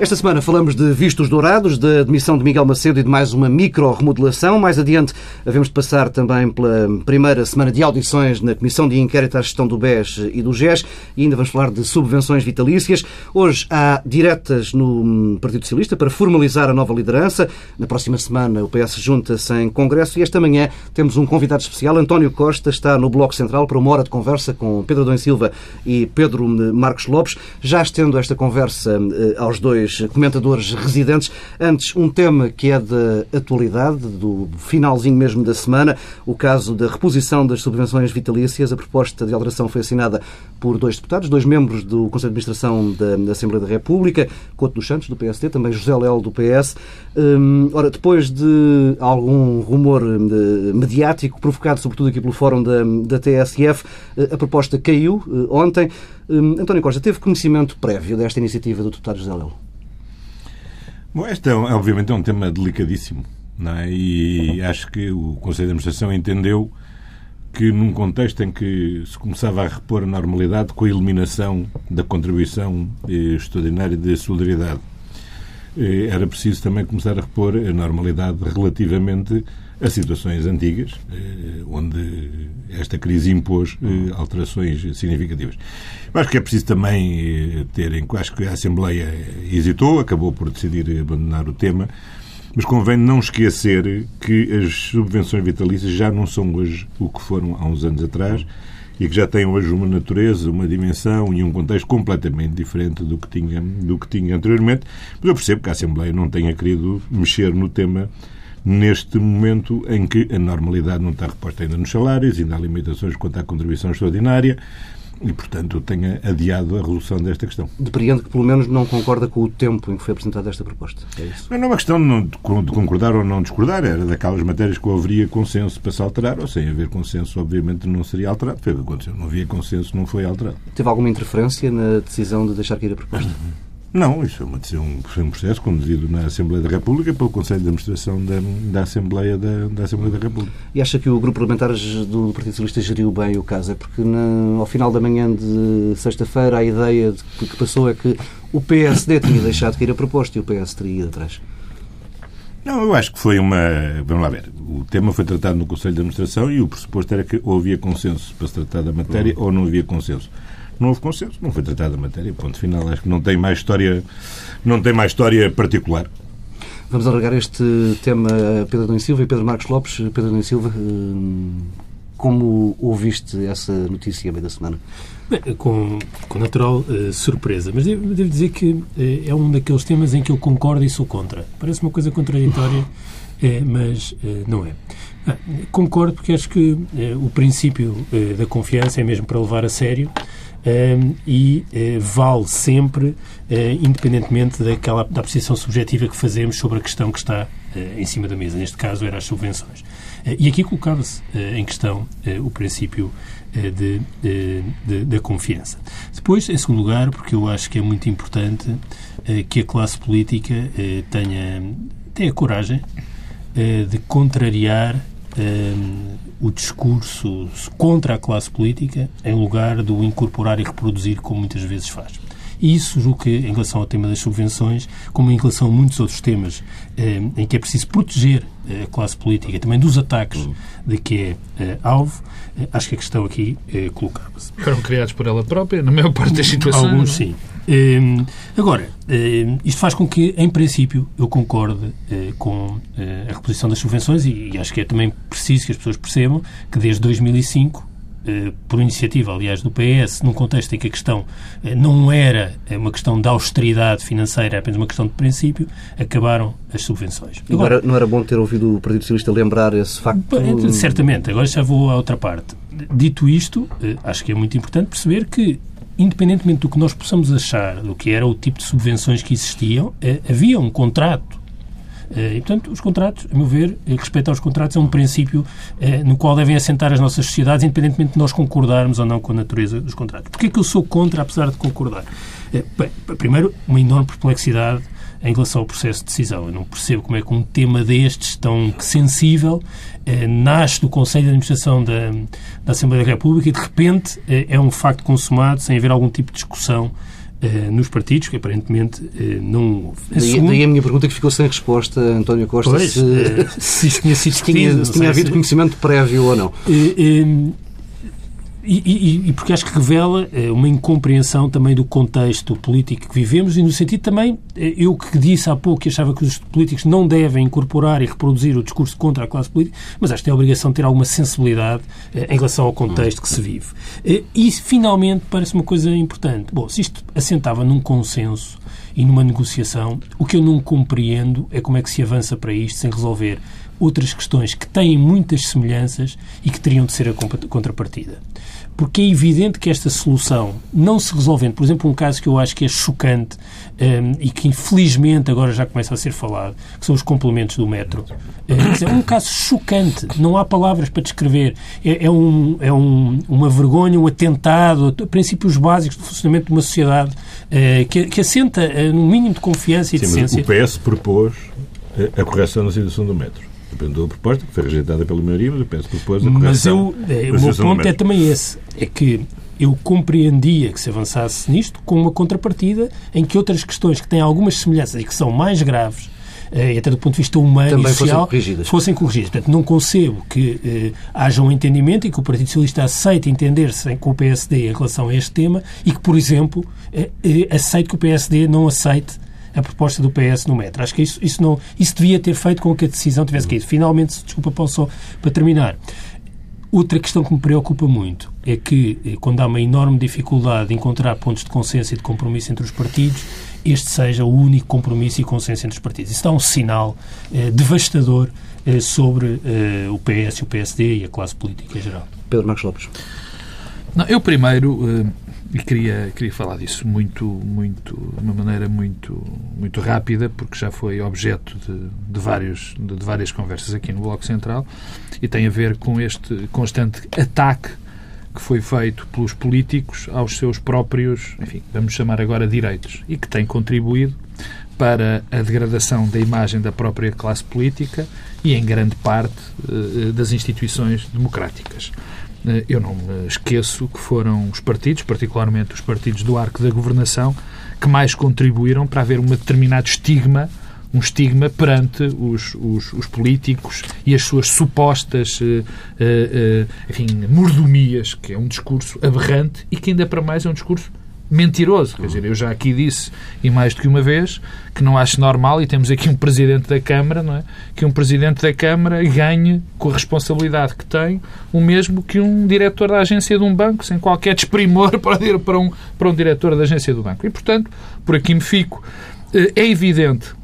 Esta semana falamos de vistos dourados, da admissão de Miguel Macedo e de mais uma micro-remodelação. Mais adiante, havemos de passar também pela primeira semana de audições na Comissão de Inquérito à Gestão do BES e do GES e ainda vamos falar de subvenções vitalícias. Hoje há diretas no Partido Socialista para formalizar a nova liderança. Na próxima semana o PS junta-se em Congresso e esta manhã temos um convidado especial. António Costa está no Bloco Central para uma hora de conversa com Pedro Dom Silva e Pedro Marcos Lopes. Já estendo esta conversa eh, aos dois comentadores residentes. Antes, um tema que é da atualidade, do finalzinho mesmo da semana, o caso da reposição das subvenções vitalícias. A proposta de alteração foi assinada por dois deputados, dois membros do Conselho de Administração da, Assembleia da República, Couto dos Santos, do PSD, também José Léo, do PS. Hum, ora, depois de algum rumor hum, mediático, provocado sobretudo aqui pelo Fórum da, da TSF, eh, a proposta caiu eh, ontem. Hum, António Costa, teve conhecimento prévio desta iniciativa do deputado José Léo? Bom, este é, obviamente é um tema delicadíssimo não é? e acho que o Conselho de Administração entendeu que num contexto em que se começava a repor a normalidade com a eliminação da contribuição eh, extraordinária de solidariedade, eh, era preciso também começar a repor a normalidade relativamente a situações antigas, eh, onde esta crise impôs eh, alterações significativas. Acho que é preciso também eh, ter em acho que a Assembleia hesitou, acabou por decidir abandonar o tema, mas convém não esquecer que as subvenções vitalícias já não são hoje o que foram há uns anos atrás e que já têm hoje uma natureza, uma dimensão e um contexto completamente diferente do que tinha, do que tinha anteriormente. Mas eu percebo que a Assembleia não tenha querido mexer no tema neste momento em que a normalidade não está reposta ainda nos salários, ainda há limitações quanto à contribuição extraordinária e, portanto, tenha adiado a resolução desta questão. Depreendo que, pelo menos, não concorda com o tempo em que foi apresentada esta proposta. É isso? Não é uma questão de concordar ou não discordar, era daquelas matérias que haveria consenso para se alterar, ou sem haver consenso, obviamente, não seria alterado. Foi o que aconteceu. Não havia consenso, não foi alterado. Teve alguma interferência na decisão de deixar cair a proposta? Uhum. Não, isso foi, uma, foi um processo conduzido na Assembleia da República pelo Conselho de Administração da, da, Assembleia da, da Assembleia da República. E acha que o Grupo Parlamentar do Partido Socialista geriu bem o caso? É porque na, ao final da manhã de sexta-feira a ideia de, que passou é que o PSD tinha deixado cair a proposta e o PS teria ido atrás. Não, eu acho que foi uma. Vamos lá ver. O tema foi tratado no Conselho de Administração e o pressuposto era que ou havia consenso para se tratar da matéria uhum. ou não havia consenso não houve consenso, não foi tratada a matéria, ponto final. Acho que não tem mais história, não tem mais história particular. Vamos alargar este tema a Pedro Domingos Silva e Pedro Marcos Lopes. Pedro Domingos Silva, hum, como ouviste essa notícia a meio da semana? Bem, com, com natural uh, surpresa. Mas devo, devo dizer que uh, é um daqueles temas em que eu concordo e sou contra. Parece uma coisa contraditória, uh, mas não é. Ah, concordo porque acho que o princípio da confiança é mesmo para levar a sério e uh, vale sempre, uh, independentemente daquela, da apreciação subjetiva que fazemos sobre a questão que está uh, em cima da mesa. Neste caso, eram as subvenções. e aqui colocava-se em questão o princípio de, da confiança. Depois, em segundo lugar, porque eu acho que é muito importante que a classe política tenha, tenha coragem de contrariar o discurso contra a classe política em lugar do incorporar e reproduzir como muitas vezes faz. E isso, julgo que, em relação ao tema das subvenções, como em relação a muitos outros temas eh, em que é preciso proteger eh, a classe política também dos ataques de que é eh, alvo, eh, acho que a questão aqui eh, colocava-se. Foram criados por ela própria, na maior parte das situações. Alguns, sim. Ehm, agora, ehm, isto faz com que, em princípio, eu concorde eh, com a reposição das subvenções e, acho que é também preciso que as pessoas percebam que desde 2005 eh, por iniciativa, aliás, do PS, num contexto em que a questão eh, não era eh, uma questão de austeridade financeira, é apenas uma questão de princípio, acabaram as subvenções. Agora, não era bom ter ouvido o Partido Socialista lembrar esse facto? Certamente. Agora já vou à outra parte. Dito isto, acho que é muito importante perceber que independentemente do que nós possamos achar do que era o tipo de subvenções que existiam, havia um contrato eh, e, portanto, os contratos, a meu ver, eh, respeito aos contratos, é um princípio eh, no qual devem assentar as nossas sociedades, independentemente de nós concordarmos ou não com a natureza dos contratos. Porquê é que eu sou contra, apesar de concordar? Bem, primeiro, uma enorme perplexidade em relação ao processo de decisão. Eu não percebo como é que um tema destes, tão sensível, eh, nasce do Conselho de Administração da, da Assembleia da República e, de repente, eh, é um facto consumado sem haver algum tipo de discussão uh, nos partidos, que aparentemente uh, não. Daí, daí, a minha pergunta que ficou sem resposta, António Costa, pois, se, uh, se isto tinha sido se tinha, se tinha havido conhecimento prévio ou não. E, e, e, porque acho que revela eh, uma incompreensão também do contexto político que vivemos e no sentido também, eh, eu que disse há pouco que achava que os políticos não devem incorporar e reproduzir o discurso contra a classe política, mas acho que tem a obrigação de ter alguma sensibilidade eh, em relação ao contexto que se vive. E, finalmente, parece uma coisa importante. Bom, se isto assentava num consenso e numa negociação, o que eu não compreendo é como é que se avança para isto sem resolver outras questões que têm muitas semelhanças e que teriam de ser a contrapartida. Porque é evidente que esta solução, não se resolvendo, por exemplo, um caso que eu acho que é chocante um, e que infelizmente agora já começa a ser falado, que são os complementos do metro. É, é um caso chocante, não há palavras para descrever. É, é, um, é um, uma vergonha, um atentado a princípios básicos do funcionamento de uma sociedade uh, que, que, assenta uh, no mínimo de confiança e Sim, decência. o PS propôs a correção da situação do metro apresentou a proposta, que foi rejeitada pela maioria, mas eu penso que depois a Mas eu, é, o meu ponto é também esse, é que eu compreendia que se avançasse nisto com uma contrapartida em que outras questões que têm algumas semelhanças e que são mais graves eh, até do ponto de vista humano Também e social, fossem corrigidas. fossem corrigidas. Portanto, não concebo que eh, haja um entendimento e que o Partido Socialista aceite entender-se com o PSD em relação a este tema e que, por exemplo, eh, eh, aceite que o PSD não aceite a proposta do PS no metro. Acho que isso, isso, não, isso devia ter feito com que a decisão tivesse caído. Finalmente, desculpa, Paulo, só para terminar. Outra questão que me preocupa muito é que, eh, quando há uma enorme dificuldade de encontrar pontos de consenso e de compromisso entre os partidos, este seja o único compromisso e consenso entre os partidos. Isso dá um sinal eh, devastador eh, sobre eh, o PS e o PSD e a classe política em geral. Pedro Marcos Lopes. Não, eu primeiro eh, e queria, queria falar disso muito, muito, de uma maneira muito, muito rápida, porque já foi objeto de, de, vários, de, de várias conversas aqui no Bloco Central e tem a ver com este constante ataque que foi feito pelos políticos aos seus próprios, enfim, vamos chamar agora direitos, e que tem contribuído para a degradação da imagem da própria classe política e, em grande parte, eh, das instituições democráticas. Eh, eu não me esqueço que foram os partidos, particularmente os partidos do arco da governação, que mais contribuíram para haver um determinado estigma um estigma perante os, os, os, políticos e as suas supostas uh, uh, enfim, mordomias, que é um discurso aberrante e que ainda para mais é um discurso mentiroso. Quer dizer, eu já aqui disse, e mais do que uma vez, que não acho normal, e temos aqui um Presidente da Câmara, não é? que um Presidente da Câmara ganhe, com a responsabilidade que tem, o mesmo que um diretor da agência de um banco, sem qualquer desprimor para ir para um, para um diretor da agência do banco. E, portanto, por aqui me fico. Eh, é evidente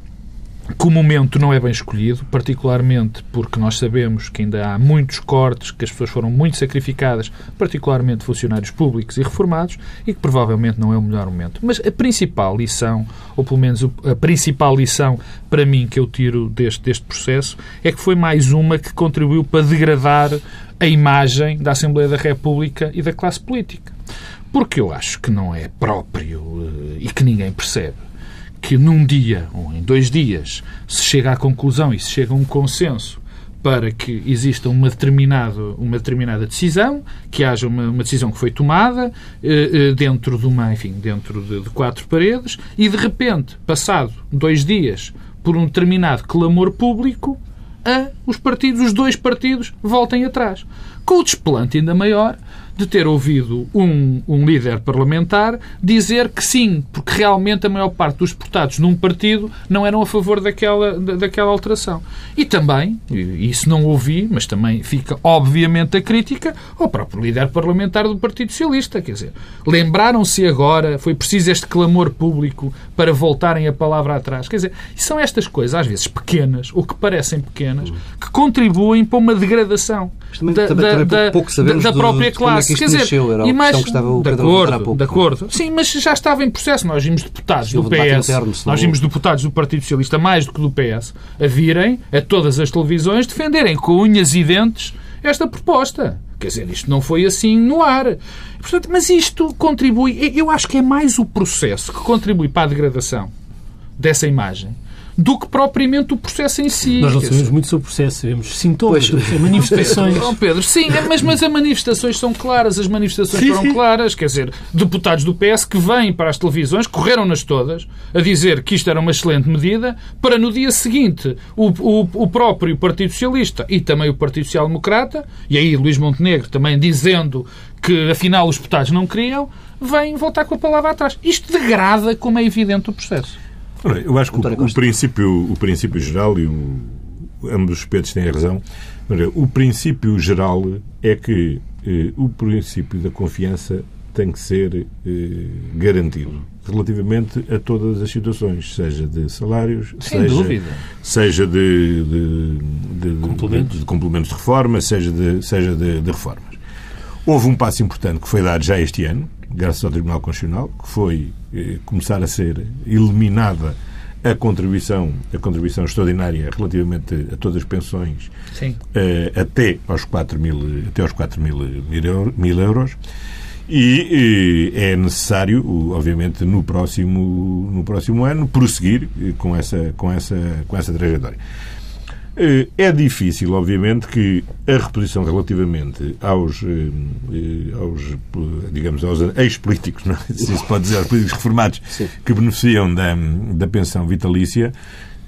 que o momento não é bem escolhido, particularmente porque nós sabemos que ainda há muitos cortes, que as pessoas foram muito sacrificadas, particularmente funcionários públicos e reformados, e que provavelmente não é o melhor momento. Mas a principal lição, ou pelo menos a principal lição para mim que eu tiro deste, deste processo, é que foi mais uma que contribuiu para degradar a imagem da Assembleia da República e da classe política. Porque eu acho que não é próprio eh, e que ninguém percebe que num dia ou em dois dias se chega à conclusão e se chega a um consenso para que exista uma determinada, uma determinada decisão, que haja uma, uma decisão que foi tomada eh, eh, dentro de uma, enfim, dentro de, de, quatro paredes e de repente, passado dois dias, por um determinado clamor público, a, os partidos, os dois partidos, voltem atrás. Com o desplante ainda maior de ter ouvido um, um líder parlamentar dizer que sim, porque realmente a maior parte dos deputados num partido não eram a favor daquela, daquela alteração. E também, isso não ouvi, mas também fica obviamente a crítica ao próprio líder parlamentar do Partido Socialista. Quer dizer, lembraram-se agora, foi preciso este clamor público para voltarem a palavra atrás. Quer dizer, são estas coisas, às vezes pequenas, ou que parecem pequenas, que contribuem para uma degradação também, da, também, também da, pouco sabemos da própria do, classe. É que Quer dizer, nasceu, e mais, de acordo, de acordo. Sim, mas já estava em processo. Nós vimos deputados do PS, interno, nós vimos deputados do Partido Socialista, mais do que do PS, a virem a todas as televisões defenderem com unhas e dentes esta proposta. Quer dizer, isto não foi assim no ar. Portanto, mas isto contribui. Eu acho que é mais o processo que contribui para a degradação dessa imagem do que propriamente o processo em si. Nós não sabemos muito sobre o processo, sabemos sintomas, pois. manifestações. Não, Pedro, sim, é, mas, mas as manifestações são claras, as manifestações sim, foram sim. claras, quer dizer, deputados do PS que vêm para as televisões, correram-nas todas, a dizer que isto era uma excelente medida, para no dia seguinte o, o, o próprio Partido Socialista e também o Partido Social Democrata, e aí Luís Montenegro também dizendo que afinal os deputados não queriam, vêm voltar com a palavra atrás. Isto degrada, como é evidente, o processo. Eu acho que o, o, princípio, o princípio geral, e o, ambos os aspectos têm razão, o princípio geral é que eh, o princípio da confiança tem que ser eh, garantido relativamente a todas as situações, seja de salários, Sem seja, dúvida. seja de, de, de, complementos. de, complementos de reforma, seja de, seja de, de reformas. Houve um passo importante que foi dado já este ano, graças ao Tribunal Constitucional, que foi eh, começar a ser eliminada a contribuição, a contribuição extraordinária relativamente a todas as pensões eh, até aos 4 mil, até aos 4 mil, mil euros. E, e é necessário, obviamente, no próximo, no próximo ano, prosseguir com essa, com essa, com essa trajetória. Eh, é difícil, obviamente, que a reposição relativamente aos, eh, eh, aos digamos, aos ex-políticos, é? se se pode dizer, aos políticos reformados Sim. que beneficiam da, da pensão vitalícia,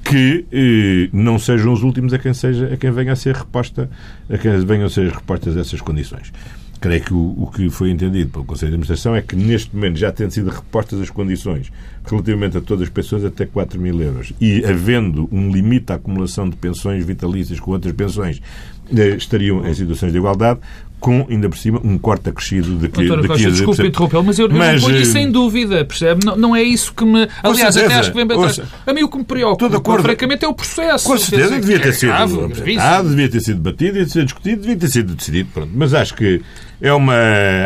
que eh, não sejam os últimos a quem, seja, a quem venha a ser reposta, a quem venham a ser repostas essas condições. Creio que o, o, que foi entendido pelo Conselho de Administração é que, neste momento, já tendo sido repostas as condições relativamente a todas as pensões até 4 mil euros e havendo um limite à acumulação de pensões vitalícias com outras pensões, eh, estariam em situações de igualdade, com, ainda por cima, um corte acrescido de que... Doutora Costa, desculpe interrompê-lo, mas eu, mas, ponho isso sem eh, dúvida, percebe? Não, não, é isso que me... Aliás, até acho que vem bem atrás. A mim o que me preocupa, acordo, francamente, é o processo. Com certeza, devia ter sido apresentado, devia ter sido debatido, devia ter sido discutido, devia ter sido decidido, pronto. Mas acho que é uma,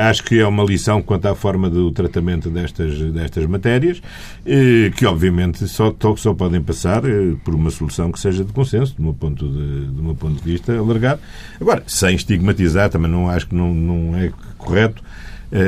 acho que é uma lição quanto à forma do tratamento destas, destas matérias, eh, que obviamente só, só podem passar eh, por uma solução que seja de consenso, do meu ponto de, do meu ponto de vista alargado. Agora, sem estigmatizar, também não acho que não, não é correto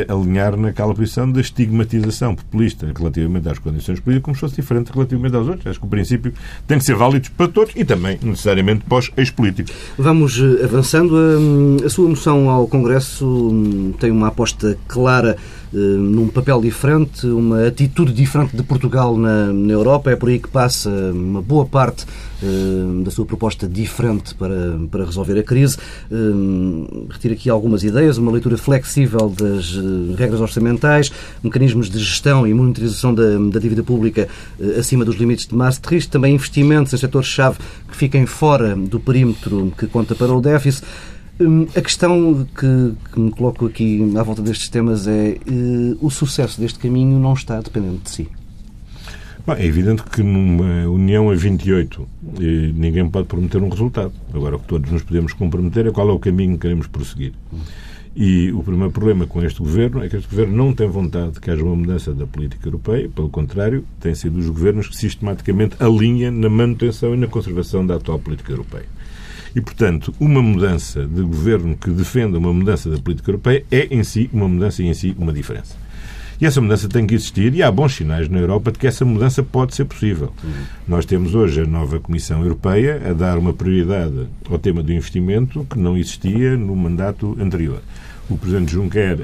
alinhar naquela posição da estigmatização populista relativamente às condições políticas, como se fosse diferente relativamente aos outros. Acho que o princípio tem que ser válido para todos e também, necessariamente, para os ex-políticos. Vamos eh, avançando. Hum, a sua moção ao Congresso hum, tem uma aposta clara num papel diferente, uma atitude diferente de Portugal na, na Europa. É por aí que passa uma boa parte uh, da sua proposta diferente para, para resolver a crise. Uh, retiro aqui algumas ideias, uma leitura flexível das regras orçamentais, mecanismos de gestão e monitorização da, da dívida pública acima dos limites de Maastricht, também investimentos em setores-chave que fiquem fora do perímetro que conta para o déficit. Hum, a questão que, que, me coloco aqui à volta destes temas é uh, o sucesso deste caminho não está dependente de si. Bom, é evidente que numa União a 28 eh, ninguém pode prometer um resultado. Agora, o que todos nos podemos comprometer é qual é o caminho que queremos prosseguir. E o primeiro problema com este governo é que este governo não tem vontade de que haja uma mudança da política europeia, pelo contrário, tem sido os governos que sistematicamente alinham na manutenção e na conservação da atual política europeia. E, portanto, uma mudança de governo que defenda uma mudança da política europeia é em si uma mudança e em si uma diferença. E essa mudança tem que existir e há bons sinais na Europa de que essa mudança pode ser possível. Uhum. Nós temos hoje a nova Comissão Europeia a dar uma prioridade ao tema do investimento que não existia no mandato anterior. O Presidente Juncker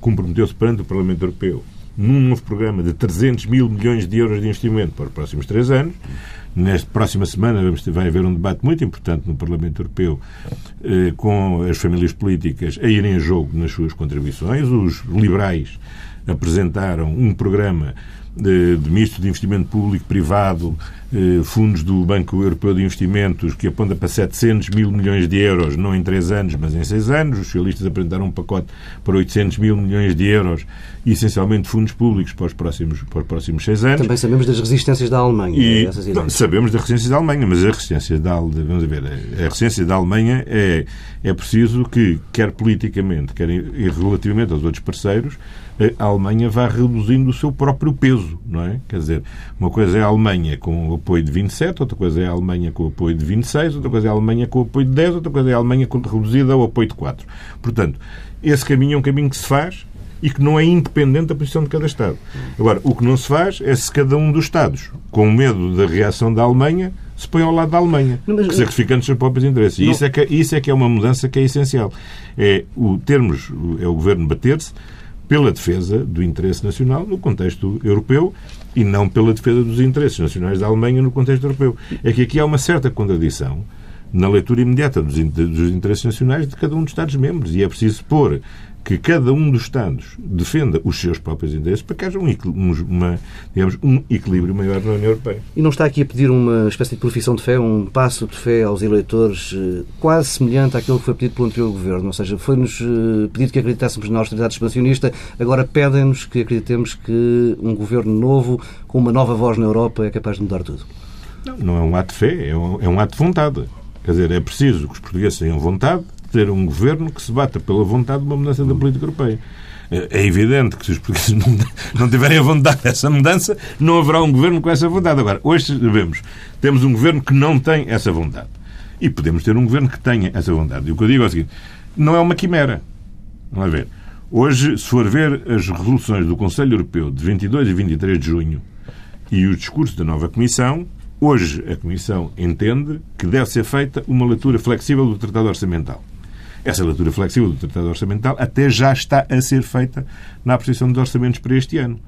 comprometeu-se perante o Parlamento Europeu num novo programa de 300 mil milhões de euros de investimento para os próximos três anos. Nesta próxima semana vamos vai haver um debate muito importante no Parlamento Europeu eh, com as famílias políticas a irem a jogo nas suas contribuições. Os liberais apresentaram um programa de, de misto de investimento público-privado, eh, fundos do Banco Europeu de Investimentos, que aponta para 700 mil milhões de euros, não em três anos, mas em seis anos. Os socialistas apresentaram um pacote para 800 mil milhões de euros, essencialmente fundos públicos para os próximos, para os próximos seis anos. Também sabemos das resistências da Alemanha. E, não, sabemos das resistências da Alemanha, mas a resistência da, vamos ver, a resistência da Alemanha é, é preciso que, quer politicamente, quer relativamente aos outros parceiros, a Alemanha vá reduzindo o seu próprio peso, não é? Quer dizer, uma coisa é a Alemanha com o apoio de 27, outra coisa é a Alemanha com o apoio de 26, outra coisa é a Alemanha com o apoio de 10, outra coisa é a Alemanha reduzida ao apoio de 4. Portanto, esse caminho é um caminho que se faz e que não é independente da posição de cada Estado. Agora, o que não se faz é se cada um dos Estados, com medo da reação da Alemanha, se põe ao lado da Alemanha, mas, sacrificando os seus próprios interesses. E isso é, que, isso é que é uma mudança que é essencial. É o termos, é o governo bater-se pela defesa do interesse nacional no contexto europeu e não pela defesa dos interesses nacionais da Alemanha no contexto europeu. É que aqui há uma certa contradição na leitura imediata dos, interesses nacionais de cada um dos Estados-membros e é preciso pôr que cada um dos Estados defenda os seus próprios interesses para que haja um, uma, digamos, um equilíbrio maior na União Europeia. E não está aqui a pedir uma espécie de profissão de fé, um passo de fé aos eleitores eh, quase semelhante àquilo que foi pedido pelo anterior governo? Ou seja, foi-nos eh, pedido que acreditássemos na austeridade expansionista, agora pedem-nos que acreditemos que um governo novo, com uma nova voz na Europa, é capaz de mudar tudo. Não, não é um ato de fé, é um, é um ato de vontade. Quer dizer, é preciso que os portugueses tenham vontade ter um governo que se bata pela vontade de uma mudança da política europeia. É, é evidente que se os portugueses não, tiverem a vontade dessa mudança, não haverá um governo com essa vontade. Agora, hoje sabemos, temos um governo que não tem essa vontade. E podemos ter um governo que tenha essa vontade. E o que eu digo é o seguinte: não é uma quimera. Vamos ver. Hoje, se for ver as resoluções do Conselho Europeu de 22 e 23 de junho e o discurso da nova Comissão, hoje a Comissão entende que deve ser feita uma leitura flexível do Tratado Orçamental. Essa leitura flexível do Tratado Orçamental até já está a ser feita na apreciação dos orçamentos para este ano.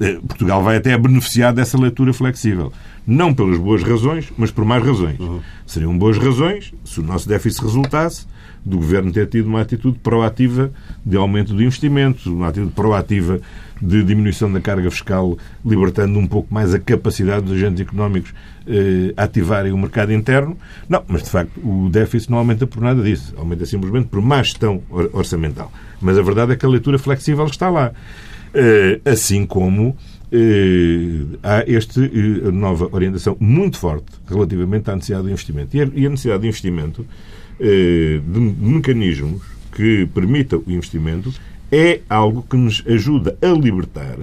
Eh, Portugal vai até beneficiar dessa leitura flexível. Não pelas boas razões, mas por mais razões. Uhum. Seriam boas razões se o nosso déficit resultasse do Governo ter tido uma atitude proativa de aumento do investimento, uma atitude proativa de diminuição da carga fiscal, libertando um pouco mais a capacidade dos agentes económicos eh, ativarem o mercado interno. Não, mas de facto o déficit não aumenta por nada disso. Aumenta simplesmente por má gestão orçamental. Mas a verdade é que a leitura flexível está lá. Eh, assim como eh, há esta eh, nova orientação muito forte relativamente à necessidade de investimento. E a, e a necessidade de investimento, de mecanismos que permitam o investimento, é algo que nos ajuda a libertar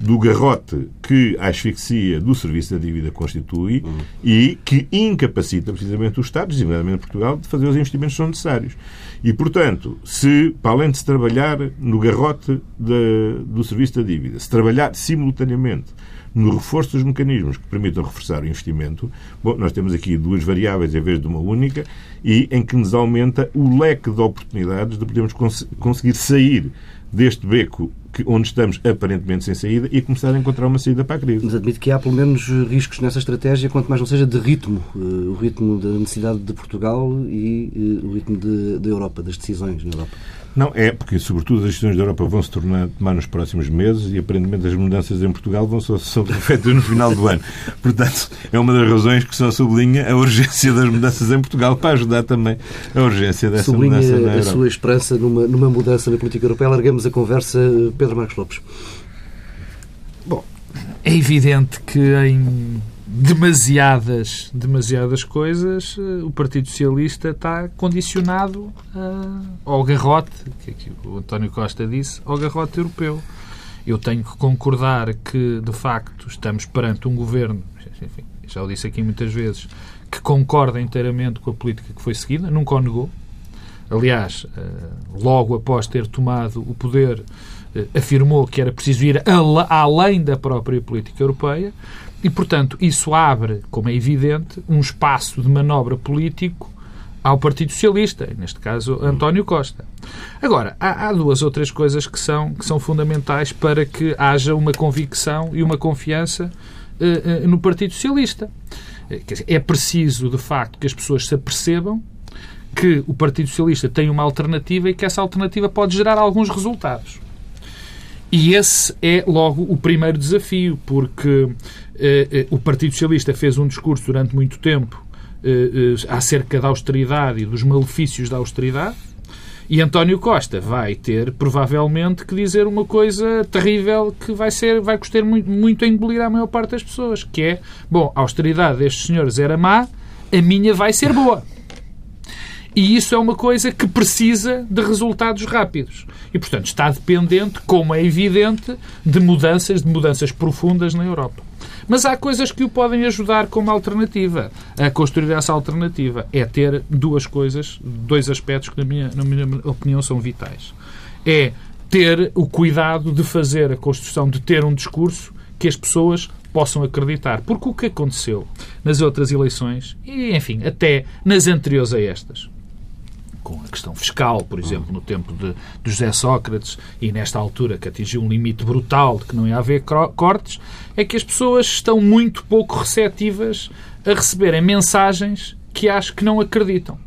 do garrote que a asfixia do serviço da dívida constitui e que incapacita precisamente os Estados, designadamente Portugal, de fazer os investimentos que são necessários. E, portanto, se, para além de se trabalhar no garrote do serviço da dívida, se trabalhar simultaneamente no reforço dos mecanismos que permitam reforçar o investimento, bom, nós temos aqui duas variáveis em vez de uma única e em que nos aumenta o leque de oportunidades de podermos cons conseguir sair deste beco que, onde estamos aparentemente sem saída e começar a encontrar uma saída para a crise. Mas admito que há pelo menos riscos nessa estratégia, quanto mais não seja de ritmo, uh, o ritmo da necessidade de Portugal e uh, o ritmo da Europa, das decisões na Europa. Não, é porque, sobretudo, as decisões da Europa vão se tornar tomar nos próximos meses e, aparentemente, as mudanças em Portugal vão só ser feitas no final do ano. Portanto, é uma das razões que só sublinha a urgência das mudanças em Portugal para ajudar também a urgência dessa sublinha mudança na Europa. a sua esperança numa, numa mudança na política europeia. Largamos a conversa. Pedro Marcos Lopes. Bom, é evidente que em demasiadas, demasiadas coisas, eh, o Partido Socialista está condicionado uh, ao garrote, que, que o António Costa disse, ao garrote europeu. Eu tenho que concordar que, de facto, estamos perante um governo, enfim, já o disse aqui muitas vezes, que concorda inteiramente com a política que foi seguida, nunca o negou. Aliás, uh, logo após ter tomado o poder, afirmou que era preciso ir além da própria política europeia e, portanto, isso abre, como é evidente, um espaço de manobra político ao Partido Socialista, neste caso António Costa. Agora, há, há, duas ou três coisas que são, que são fundamentais para que haja uma convicção e uma confiança uh, uh, no Partido Socialista. Dizer, é preciso, de facto, que as pessoas se apercebam que o Partido Socialista tem uma alternativa e que essa alternativa pode gerar alguns resultados. E esse é logo o primeiro desafio, porque eh, eh, o Partido Socialista fez um discurso durante muito tempo eh, eh, acerca da austeridade e dos malefícios da austeridade, e António Costa vai ter, provavelmente, que dizer uma coisa terrível que vai, ser, vai custar muito, muito a engolir à maior parte das pessoas, que é, bom, a austeridade destes senhores era má, a minha vai ser boa. E isso é uma coisa que precisa de resultados rápidos. E, portanto, está dependente, como é evidente, de mudanças, de mudanças profundas na Europa. Mas há coisas que o podem ajudar como alternativa. A construir essa alternativa é ter duas coisas, dois aspectos que, na minha, na minha opinião, são vitais. É ter o cuidado de fazer a construção, de ter um discurso que as pessoas possam acreditar. Porque o que aconteceu nas outras eleições, e enfim, até nas anteriores a estas, com a questão fiscal, por exemplo, no tempo de, de José Sócrates e nesta altura que atingiu um limite brutal de que não ia haver cortes, é que as pessoas estão muito pouco receptivas a receberem mensagens que acho que não acreditam.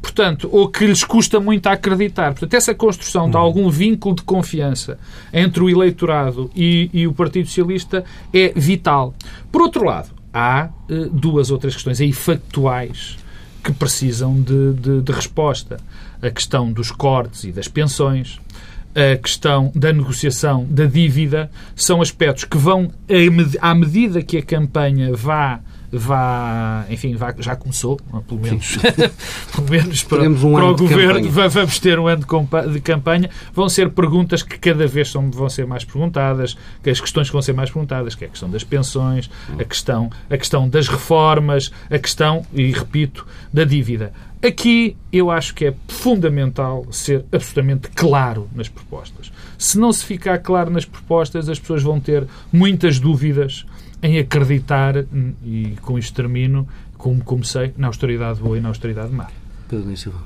Portanto, ou que lhes custa muito a acreditar. Portanto, essa construção de algum vínculo de confiança entre o eleitorado e, e o Partido Socialista é vital. Por outro lado, há uh, duas outras questões aí factuais que precisam de, de, de resposta. A questão dos cortes e das pensões, a questão da negociação da dívida, são aspectos que vão, à medida que a campanha vá vá, enfim, vá, já começou, pelo menos, pelo menos para, um para o governo, vamos ter um ano de campanha, vão ser perguntas que cada vez são, vão ser mais perguntadas, que as questões que vão ser mais perguntadas, que é a questão das pensões, a questão, a questão das reformas, a questão, e repito, da dívida. Aqui eu acho que é fundamental ser absolutamente claro nas propostas. Se não se ficar claro nas propostas, as pessoas vão ter muitas dúvidas em acreditar, e com isto termino, como comecei, na austeridade boa e na austeridade má. Pedro Silva.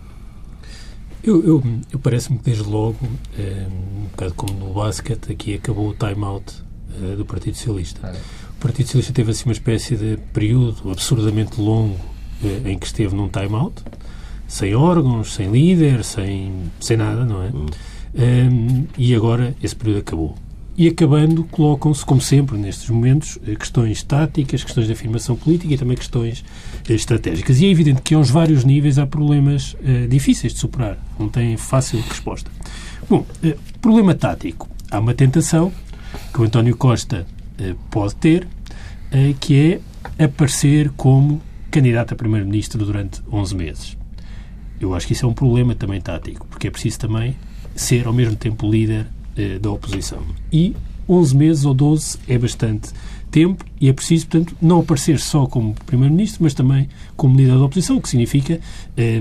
Eu, eu, eu parece-me que desde logo, é, um bocado como no basquete, aqui acabou o time-out é, do Partido Socialista. Ah, é. O Partido Socialista teve assim uma espécie de período absurdamente longo é, em que esteve num time-out, sem órgãos, sem líder, sem, sem nada, não é? Hum. e agora esse período acabou e acabando colocam-se, como sempre, nestes momentos, eh, questões táticas, questões de afirmação política e também questões eh, estratégicas. E é evidente que aos vários níveis há problemas uh, difíceis de superar, não têm fácil resposta. Bom, uh, problema tático. Há uma tentação que o António Costa uh, pode ter, que é aparecer como candidato a primeiro-ministro durante 11 meses. Eu acho que isso é um problema também tático, porque é preciso também ser ao mesmo tempo líder eh, da oposição. E 11 meses ou 12 é bastante tempo e é preciso, portanto, não aparecer só como Primeiro-Ministro, mas também como líder da oposição, o que significa eh,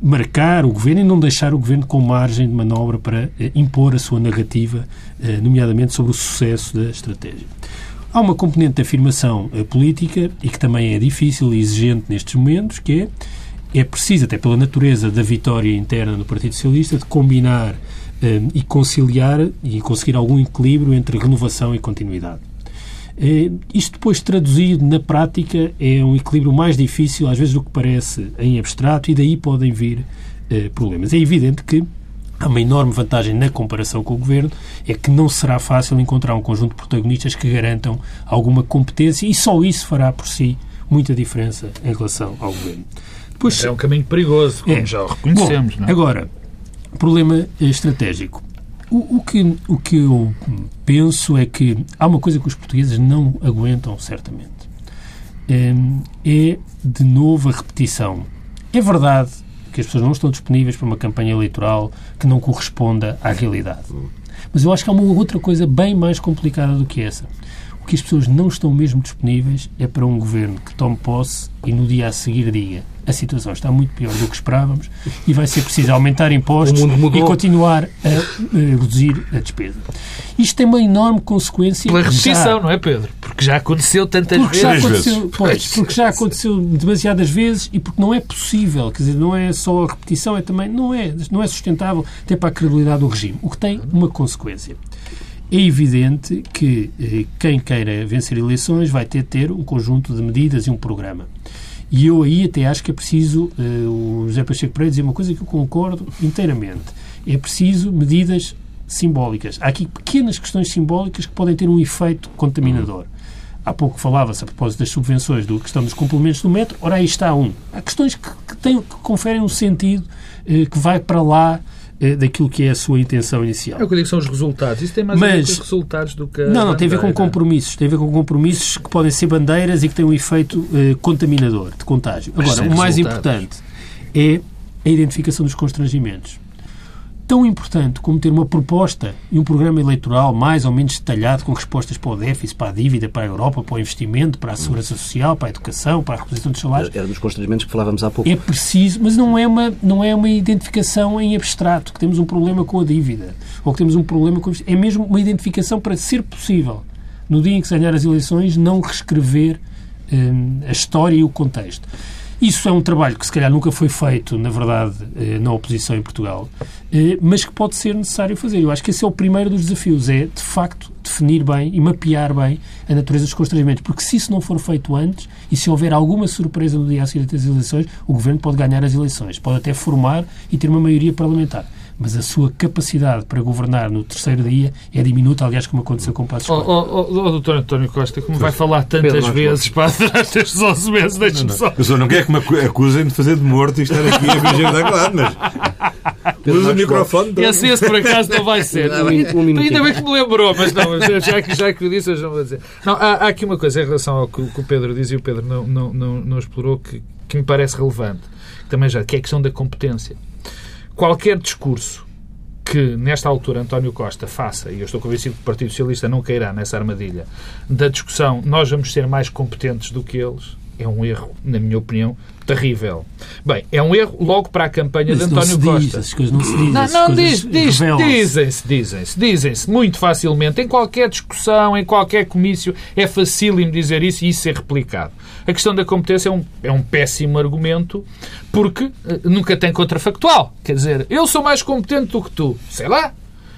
marcar o governo e não deixar o governo com margem de manobra para eh, impor a sua narrativa, eh, nomeadamente sobre o sucesso da estratégia. Há uma componente de afirmação eh, política e que também é difícil e exigente nestes momentos, que é é preciso, até pela natureza da vitória interna do Partido Socialista, de combinar e conciliar e conseguir algum equilíbrio entre renovação e continuidade. Ehm, isto depois traduzido na prática é um equilíbrio mais difícil, às vezes, do que parece em abstrato, e daí podem vir eh, problemas. É evidente que há uma enorme vantagem na comparação com o Governo, é que não será fácil encontrar um conjunto de protagonistas que garantam alguma competência e só isso fará por si muita diferença em relação ao Governo. Depois, é um caminho perigoso, como é. já o reconhecemos. Bom, não é? Agora, Problema estratégico. O, o, que, o que eu penso é que há uma coisa que os portugueses não aguentam, certamente. É, é, de novo, a repetição. É verdade que as pessoas não estão disponíveis para uma campanha eleitoral que não corresponda à realidade. Mas eu acho que há uma outra coisa bem mais complicada do que essa. O que as pessoas não estão mesmo disponíveis é para um governo que tome posse e no dia a seguir diga a situação está muito pior do que esperávamos e vai ser preciso aumentar impostos e continuar a, a, reduzir a despesa. Isto tem uma enorme consequência. Pela repetição, já, não é, Pedro? Porque já aconteceu tantas porque vezes. Já aconteceu, pois, porque já aconteceu demasiadas vezes e porque não é possível, quer dizer, não é só a repetição, é também, não é, não é sustentável até para a credibilidade do regime, o que tem uma consequência. É evidente que eh, quem queira vencer eleições vai ter de ter um conjunto de medidas e um programa. E eu aí até acho que é preciso, uh, o José Pacheco Pereira dizer uma coisa que eu concordo inteiramente. É preciso medidas simbólicas. Há aqui pequenas questões simbólicas que podem ter um efeito contaminador. Há pouco falava-se a propósito das subvenções, da questão dos complementos do metro. Ora, aí está um. Há questões que, que, têm, que conferem um sentido uh, que vai para lá eh, daquilo que é a sua intenção inicial. É o que eu digo são os resultados. Isso tem mais Mas, a ver com os resultados do que. Não, não, tem a ver com compromissos. Tem a ver com compromissos que podem ser bandeiras e que têm um efeito eh, contaminador, de contágio. Agora, o mais importante é a identificação dos constrangimentos. Tão importante como ter uma proposta e um programa eleitoral mais ou menos detalhado com respostas para o déficit, para a dívida, para a Europa, para o investimento, para a segurança social, para a educação, para a reposição dos salários. Era dos constrangimentos que falávamos há pouco. É preciso, mas não é uma, não é uma identificação em abstrato, que temos um problema com a dívida, ou que temos um problema com... É mesmo uma identificação para ser possível, no dia em que se ganhar as eleições, não reescrever hum, a história e o contexto. Isso é um trabalho que se calhar nunca foi feito, na verdade, eh, na oposição em Portugal, eh, mas que pode ser necessário fazer. Eu acho que esse é o primeiro dos desafios, é, de facto, definir bem e mapear bem a natureza dos constrangimentos, porque se isso não for feito antes e se houver alguma surpresa no dia a seguir das eleições, o Governo pode ganhar as eleições, pode até formar e ter uma maioria parlamentar mas a sua capacidade para governar no terceiro dia é diminuta, aliás, como aconteceu com o Passos Coelho. Oh, oh, oh, doutor António Costa, como vai falar tantas Pedro, vezes para durante estes 11 meses, deixe-me só... Eu só não quero que me acusem de fazer de morto e estar aqui a fingir da claro, mas... Usa o microfone. Esse, esse, por acaso, não vai ser. Não, um, um Ainda bem que me lembrou, mas não, já que, já que o disse, eu já vou dizer. Não, há, há, aqui uma coisa em relação ao que, que o Pedro diz e o Pedro não, não, não, não explorou que, que me parece relevante. Também já, que é a questão da competência. Qualquer discurso que, nesta altura, António Costa faça, e eu estou convencido que o Partido Socialista não cairá nessa armadilha, da discussão nós vamos ser mais competentes do que eles, é um erro, na minha opinião, terrível. Bem, é um erro logo para a campanha Mas de António Costa. Diz, as coisas não se dizem. Não, não diz, diz, dizem-se, dizem-se, dizem-se muito facilmente. Em qualquer discussão, em qualquer comício, é facílimo dizer isso e isso ser replicado. A questão da competência é um, é um péssimo argumento porque uh, nunca tem contrafactual. Quer dizer, eu sou mais competente do que tu. Sei lá.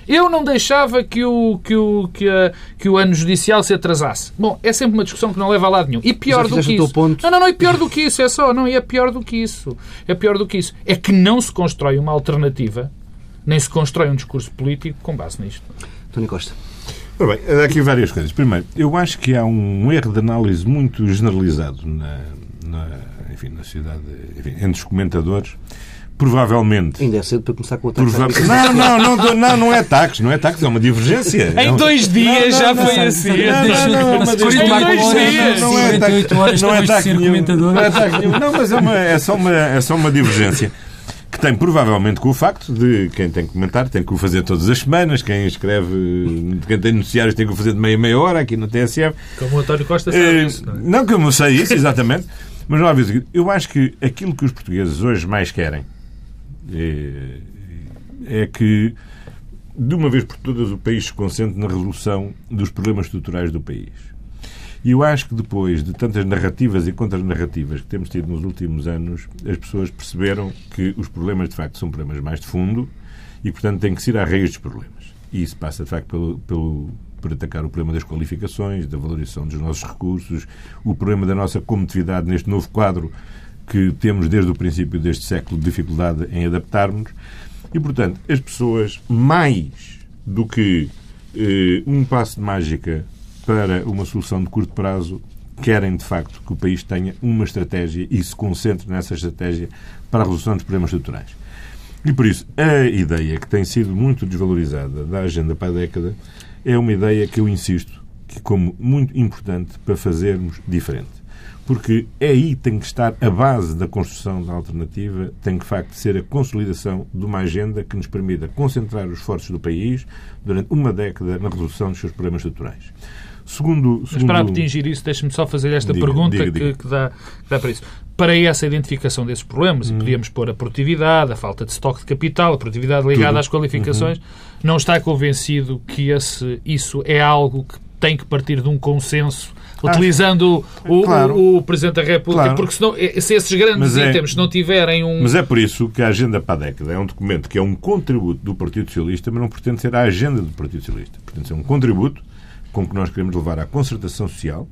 Eu não deixava que o, que o, que a, que o ano judicial se atrasasse. Bom, é sempre uma discussão que não leva a lado nenhum. E pior do que isso. Ponto. Não, não, não, é pior do que isso, é só. Não, é pior do que isso. É pior do que isso. É que não se constrói uma alternativa, nem se constrói um discurso político com base nisto. Tony Costa. Ora bem, há aqui várias coisas. Primeiro, eu acho que há um erro de análise muito generalizado na, na enfim, na sociedade, enfim, entre os comentadores, provavelmente. Ainda é cedo para começar com o ataque. Prova... Não, não, não, não, não é ataques, não é ataques, é uma divergência. Em dois dias já foi assim. Não, mas dois dias. Não é ataque, não é ataque nenhum. Não é ataque nenhum. Não, mas é, uma, é, só uma, é só uma divergência que tem provavelmente com o facto de quem tem que comentar tem que o fazer todas as semanas, quem escreve, quem tem noticiários tem que o fazer de meia meia hora aqui no TSF. Como o António Costa sabe é, isso, não é? Não, como eu sei isso, exatamente. Mas não há eu acho que aquilo que os portugueses hoje mais querem é, é que, de uma vez por todas, o país se concentre na resolução dos problemas estruturais do país. E eu acho que depois de tantas narrativas e contra-narrativas que temos tido nos últimos anos, as pessoas perceberam que os problemas, de facto, são problemas mais de fundo e, portanto, têm que se ir à raiz dos problemas. E isso passa, de facto, pelo, pelo, por atacar o problema das qualificações, da valorização dos nossos recursos, o problema da nossa competitividade neste novo quadro que temos desde o princípio deste século de dificuldade em adaptarmos. E, portanto, as pessoas, mais do que eh, um passo de mágica para uma solução de curto prazo, querem, de facto, que o país tenha uma estratégia e se concentre nessa estratégia para a resolução dos problemas estruturais. E, por isso, a ideia que tem sido muito desvalorizada da agenda para a década é uma ideia que eu insisto que como muito importante para fazermos diferente porque é aí tem que estar a base da construção da alternativa, tem que, de facto, ser a consolidação de uma agenda que nos permita concentrar os esforços do país durante uma década na resolução dos seus problemas estruturais. Segundo, segundo... Mas para atingir isso, deixe-me só fazer esta diga, pergunta diga, diga. Que, que, dá, que, dá, para isso. Para essa identificação desses problemas, hum. podíamos pôr a produtividade, a falta de estoque de capital, a produtividade ligada Tudo. às qualificações, uhum. não está convencido que esse, isso é algo que tem que partir de um consenso utilizando o, claro, o, o, Presidente da República, claro. porque senão, eh, se esses grandes é, itens não tiverem um... Mas é por isso que a Agenda para a Década é um documento que é um contributo do Partido Socialista, mas não pretende ser a agenda do Partido Socialista. Pretende ser um contributo com que nós queremos levar à concertação social,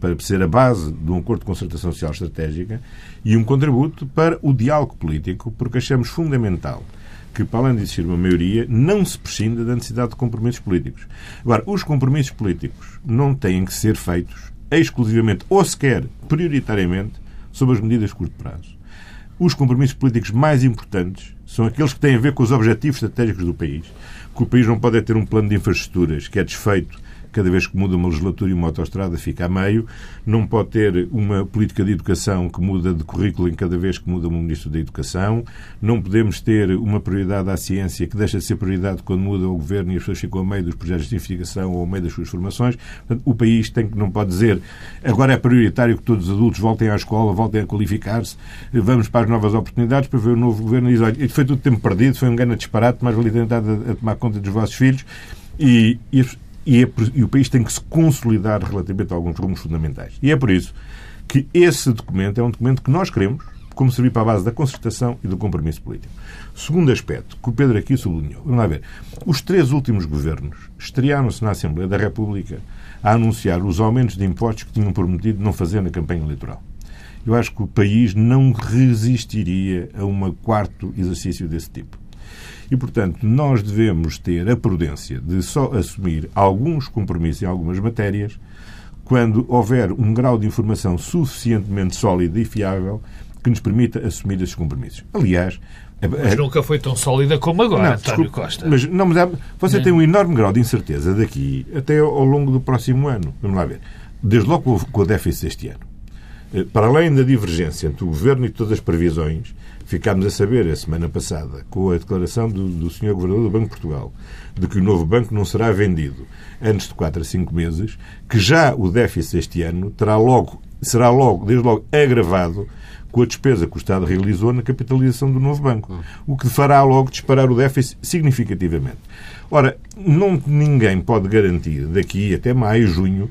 para ser a base de um acordo de concertação social estratégica, e um contributo para o diálogo político, porque achamos fundamental que, para além de existir uma maioria, não se prescinda da necessidade de compromissos políticos. Agora, os compromissos políticos não têm que ser feitos exclusivamente ou sequer prioritariamente sobre as medidas de curto prazo. Os compromissos políticos mais importantes são aqueles que têm a ver com os objetivos estratégicos do país, que o país não pode ter um plano de infraestruturas que é desfeito, cada vez que muda uma legislatura e uma autostrada fica a meio, não pode ter uma política de educação que muda de currículo em cada vez que muda um ministro da Educação, não podemos ter uma prioridade à ciência que deixa de ser prioridade quando muda o governo e as pessoas ficam ao meio dos projetos de investigação ou ao meio das suas formações. Portanto, o país tem que não pode dizer agora é prioritário que todos os adultos voltem à escola, voltem a qualificar-se, vamos para as novas oportunidades para ver o novo governo. E diz, olha, foi tudo tempo perdido, foi um grande disparate, mas valia tentar a, a tomar conta dos vossos filhos. E, e, e, é, e o país tem que se consolidar relativamente a alguns rumos fundamentais. E é por isso que esse documento é um documento que nós queremos como servir para a base da concertação e do compromisso político. Segundo aspecto, que o Pedro aqui sublinhou. Vamos lá ver. Os três últimos governos estrearam-se na Assembleia da República a anunciar os aumentos de impostos que tinham prometido não fazer na campanha eleitoral. Eu acho que o país não resistiria a um quarto exercício desse tipo. E, portanto, nós devemos ter a prudência de só assumir alguns compromissos em algumas matérias quando houver um grau de informação suficientemente sólida e fiável que nos permita assumir esses compromissos. Aliás, mas nunca foi tão sólida como agora, não, António desculpe, Costa. Mas não, mas você tem um enorme grau de incerteza daqui até ao longo do próximo ano. Vamos lá ver. Desde logo com o déficit deste ano. Eh, para além da divergência entre o Governo e todas as previsões, ficámos a saber a semana passada, com a declaração do, do Sr. Governador do Banco de Portugal, de que o novo banco não será vendido antes de 4 a 5 meses, que já o déficit este ano terá logo, será logo, desde logo, agravado com a despesa que o Estado realizou na capitalização do novo banco, o que fará logo disparar o déficit significativamente. Ora, não, ninguém pode garantir daqui até maio, junho,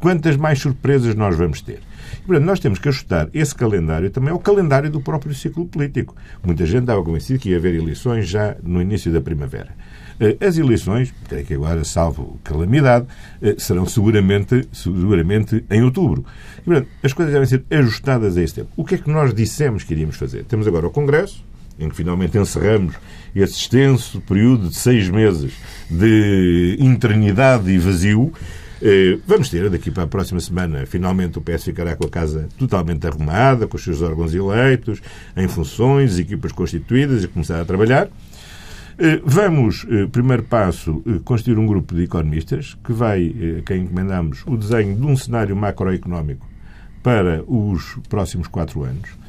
quantas mais surpresas nós vamos ter. Portanto, nós temos que ajustar esse calendário também ao calendário do próprio ciclo político. Muita gente estava convencida que ia haver eleições já no início da primavera. Eh, as eleições, creio que agora, salvo calamidade, eh, serão seguramente, seguramente em outubro. E, portanto, as coisas devem ser ajustadas a esse tempo. O que é que nós dissemos que iríamos fazer? Temos agora o Congresso, em que finalmente encerramos esse extenso período de seis meses de internidade e vazio, vamos ter daqui para a próxima semana, finalmente o PS ficará com a casa totalmente arrumada, com os seus órgãos eleitos, em funções, equipas constituídas e começar a trabalhar. Eh, vamos, eh, primeiro passo, constituir um grupo de economistas que vai, quem encomendamos, o desenho de um cenário macroeconómico para os próximos quatro anos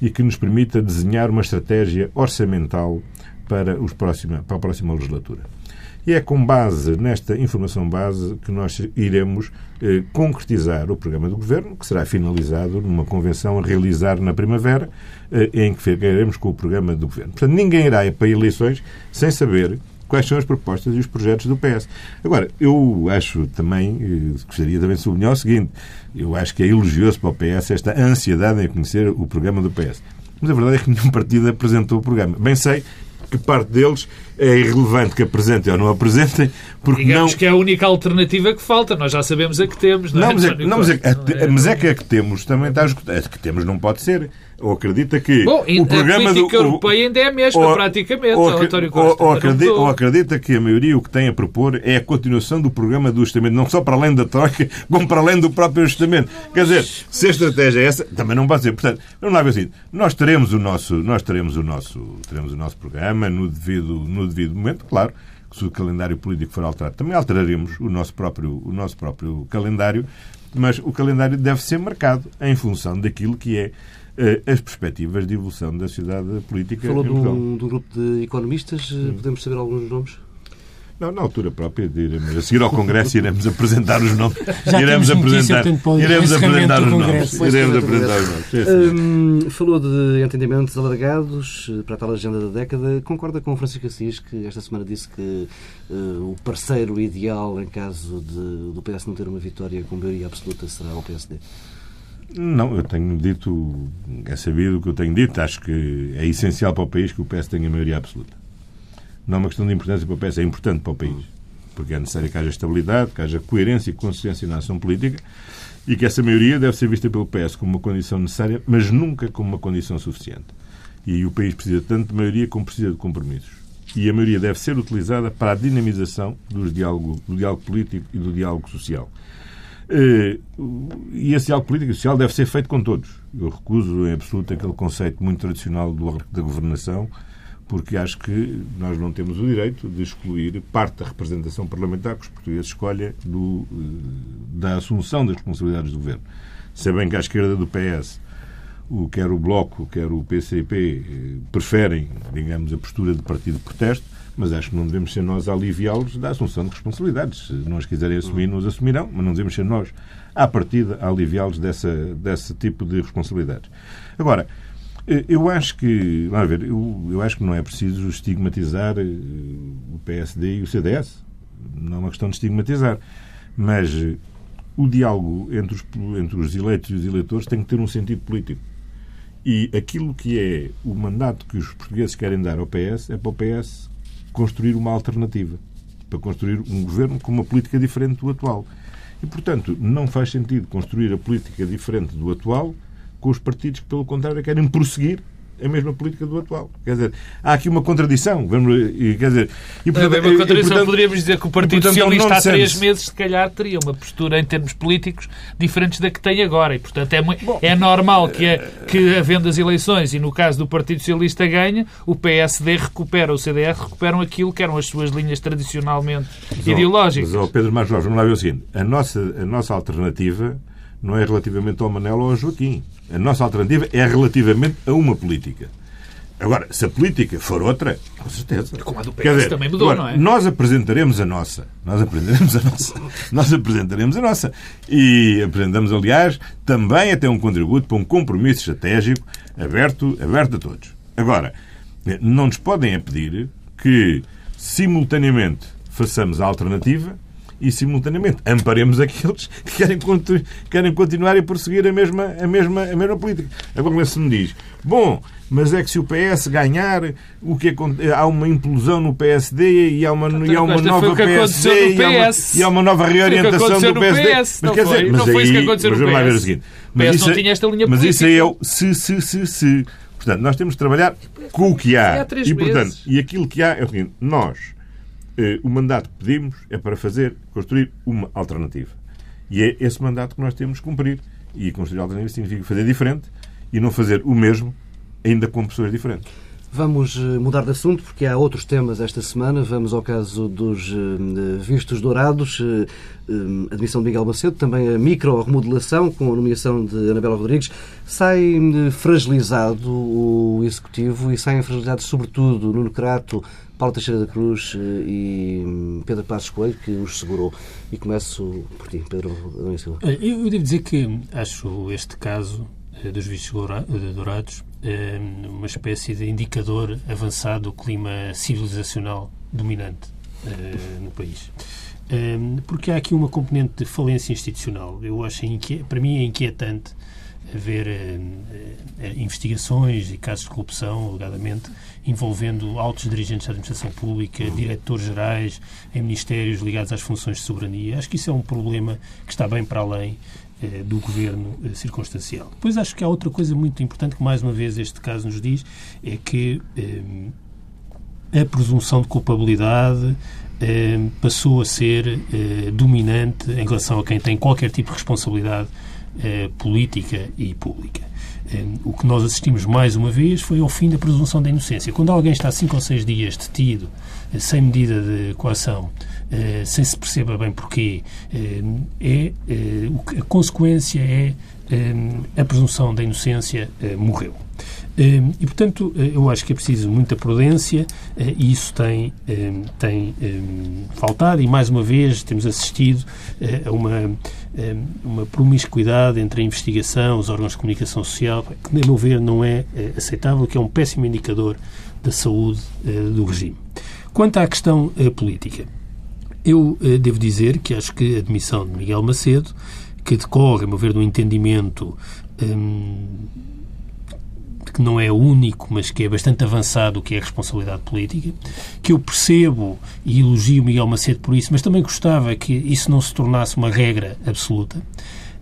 e que nos permita desenhar uma estratégia orçamental para, os próxima, para a próxima legislatura. E é com base nesta informação base que nós iremos eh, concretizar o programa do Governo, que será finalizado numa convenção a realizar na primavera, eh, em que ficaremos com o programa do Governo. Portanto, ninguém irá para eleições sem saber quais são as propostas e os projetos do PS. Agora, eu acho também, eh, gostaria também de sublinhar o seguinte, eu acho que é elogioso para o PS esta ansiedade em conhecer o programa do PS. Mas a verdade é que nenhum partido apresentou o programa. Bem sei que parte deles é irrelevante que apresentem ou não apresentem, porque Digamos não... que é a única alternativa que falta, nós já sabemos a que temos, não, não é? Mas, é, não, mas, é, é, mas é que a que temos também está esgotada. A que temos não pode ser ou acredita que Bom, o programa a política do, europeia ainda é a mesma, ou, praticamente, ou, António Costa. Ou, acredita, ou, acredita, que a maioria o que tem a propor é a continuação do programa do ajustamento, não só para além da troca, como para além do próprio ajustamento. Quer dizer, se a estratégia é essa, também não pode ser. Portanto, vamos lá ver assim, nós teremos o nosso, nós teremos o nosso, teremos o nosso programa no devido, no devido momento, claro, se o calendário político for alterado. Também alteraremos o nosso próprio, o nosso próprio calendário, mas o calendário deve ser marcado em função daquilo que é as perspectivas de evolução da sociedade política. Falou de um, de um grupo de economistas, eh, podemos saber alguns nomes? Não, na altura própria, iremos, a seguir ao Congresso, iremos apresentar os nomes. Já iremos apresentar, iremos apresentar os nomes. Iremos apresentar os nomes. Hum, falou de entendimentos alargados eh, para a tal agenda da década. Concorda com o Francisco Assis, que esta semana disse que uh, o parceiro ideal em caso de, do PS não ter uma vitória com maioria absoluta será o PSD? Não, eu tenho dito, é sabido o que eu tenho dito, acho que é essencial para o país que o PS tenha maioria absoluta. Não é uma questão de importância para o PS, é importante para o país. Porque é necessário que haja estabilidade, que haja coerência e consistência na ação política e que essa maioria deve ser vista pelo PS como uma condição necessária, mas nunca como uma condição suficiente. E o país precisa tanto de maioria como precisa de compromissos. E a maioria deve ser utilizada para a dinamização do diálogo, do diálogo político e do diálogo social. Eh, e esse diálogo político e social deve ser feito com todos. Eu recuso em absoluto aquele conceito muito tradicional do, da governação, porque acho que nós não temos o direito de excluir parte da representação parlamentar que os portugueses escolhem do, da assunção das responsabilidades do governo. Sabem que à esquerda do PS o, quer o Bloco, quer o PCP preferem, digamos, a postura de partido de protesto, mas acho que não devemos ser nós a aliviá-los da assunção de responsabilidades. Se não as quiserem assumir, não as assumirão, mas não devemos ser nós, à partida, a aliviá-los dessa, desse tipo de responsabilidades. Agora, eu acho que, vamos ver, eu, eu acho que não é preciso estigmatizar eh, o PSD e o CDS. Não é uma questão de estigmatizar. Mas eh, o diálogo entre os, entre os eleitos e os eleitores tem que ter um sentido político. E aquilo que é o mandato que os portugueses querem dar ao PS é para o PS construir uma alternativa, para construir um governo com uma política diferente do atual. E, portanto, não faz sentido construir a política diferente do atual com os partidos que, pelo contrário, querem prosseguir a mesma política do atual. Quer dizer, há aqui uma contradição. Vamos, quer dizer, e, portanto, é uma contradição. E, portanto, Poderíamos dizer que o Partido portanto, Socialista há três meses, se calhar, teria uma postura em termos políticos diferentes da que tem agora. E, portanto, é, Bom, é normal que, a, que, havendo as eleições, e no caso do Partido Socialista ganha, o PSD recupera, o CDR recuperam aquilo que eram as suas linhas tradicionalmente mas, ideológicas. Mas, oh, Pedro Marcos, vamos lá ver o seguinte. A nossa, a nossa alternativa não é relativamente ao Manel ou ao Joaquim. A nossa alternativa é relativamente a uma política. Agora, se a política for outra, com certeza. Como a do PS dizer, também mudou, agora, não é? Nós apresentaremos a nossa. Nós apresentaremos a nossa. nós apresentaremos a nossa. E apresentamos, aliás, também até um contributo para um compromisso estratégico aberto, aberto a todos. Agora, não nos podem pedir que, simultaneamente, façamos a alternativa e, simultaneamente, amparemos aqueles que querem, querem continuar e prosseguir a mesma, a, mesma, a mesma política. Agora, se me diz, bom, mas é que se o PS ganhar, o que há uma implosão no PSD e há uma, e há uma nova PSD e há uma, e há uma nova reorientação do PSD. PS, mas quer dizer, mas não aí, foi isso que aconteceu no PS. Ver o seguinte, mas isso, não tinha esta linha mas isso é eu, se, se, se, se. Portanto, nós temos de trabalhar com o que há. E, portanto, e aquilo que há é o seguinte, nós o mandato que pedimos é para fazer, construir uma alternativa. E é esse mandato que nós temos que cumprir. E construir alternativa significa fazer diferente e não fazer o mesmo, ainda com pessoas diferentes. Vamos eh, mudar de assunto porque há outros temas esta semana. Vamos ao caso dos eh, vistos dourados, admissão de Miguel Macedo, também a micro-remodelação com a nomeação de Anabela Rodrigues. Sai fragilizado o Executivo e saem fragilizados, sobretudo, Nuno Crato, Paulo Teixeira da Cruz eh, e hum, Pedro Passos Coelho, que os segurou. E começo por ti, Pedro Eu devo dizer que acho este caso eh, dos vistos dourados eh, uma espécie de indicador avançado do clima civilizacional dominante no país. Porque há aqui uma componente de falência institucional. Eu acho, para mim, é inquietante haver investigações e casos de corrupção, alegadamente, envolvendo altos dirigentes da administração pública, diretores gerais em ministérios ligados às funções de soberania. Acho que isso é um problema que está bem para além eh, do governo eh, circunstancial. Depois acho que há outra coisa muito importante que, mais uma vez, este caso nos diz, é que eh, a presunção de culpabilidade eh, passou a ser eh, dominante em relação a quem tem qualquer tipo de responsabilidade eh, política e pública. Eh, o que nós assistimos mais uma vez foi ao fim da presunção da inocência. Quando alguém está cinco ou seis dias detido, eh, sem medida de coação, eh, sem se perceba bem porquê, é, a consequência é a presunção da inocência morreu. E, portanto, eu acho que é preciso muita prudência e isso tem, tem faltado e, mais uma vez, temos assistido a uma eh, uma promiscuidade entre a investigação, os órgãos de comunicação social, que, a meu ver, não é eh, aceitável, que é um péssimo indicador da saúde eh, do regime. Quanto à questão política, eu devo dizer que acho que a admissão de Miguel Macedo, que decorre, a meu ver, do entendimento hum, que não é único, mas que é bastante avançado, que é a responsabilidade política, que eu percebo e elogio Miguel Macedo por isso, mas também gostava que isso não se tornasse uma regra absoluta,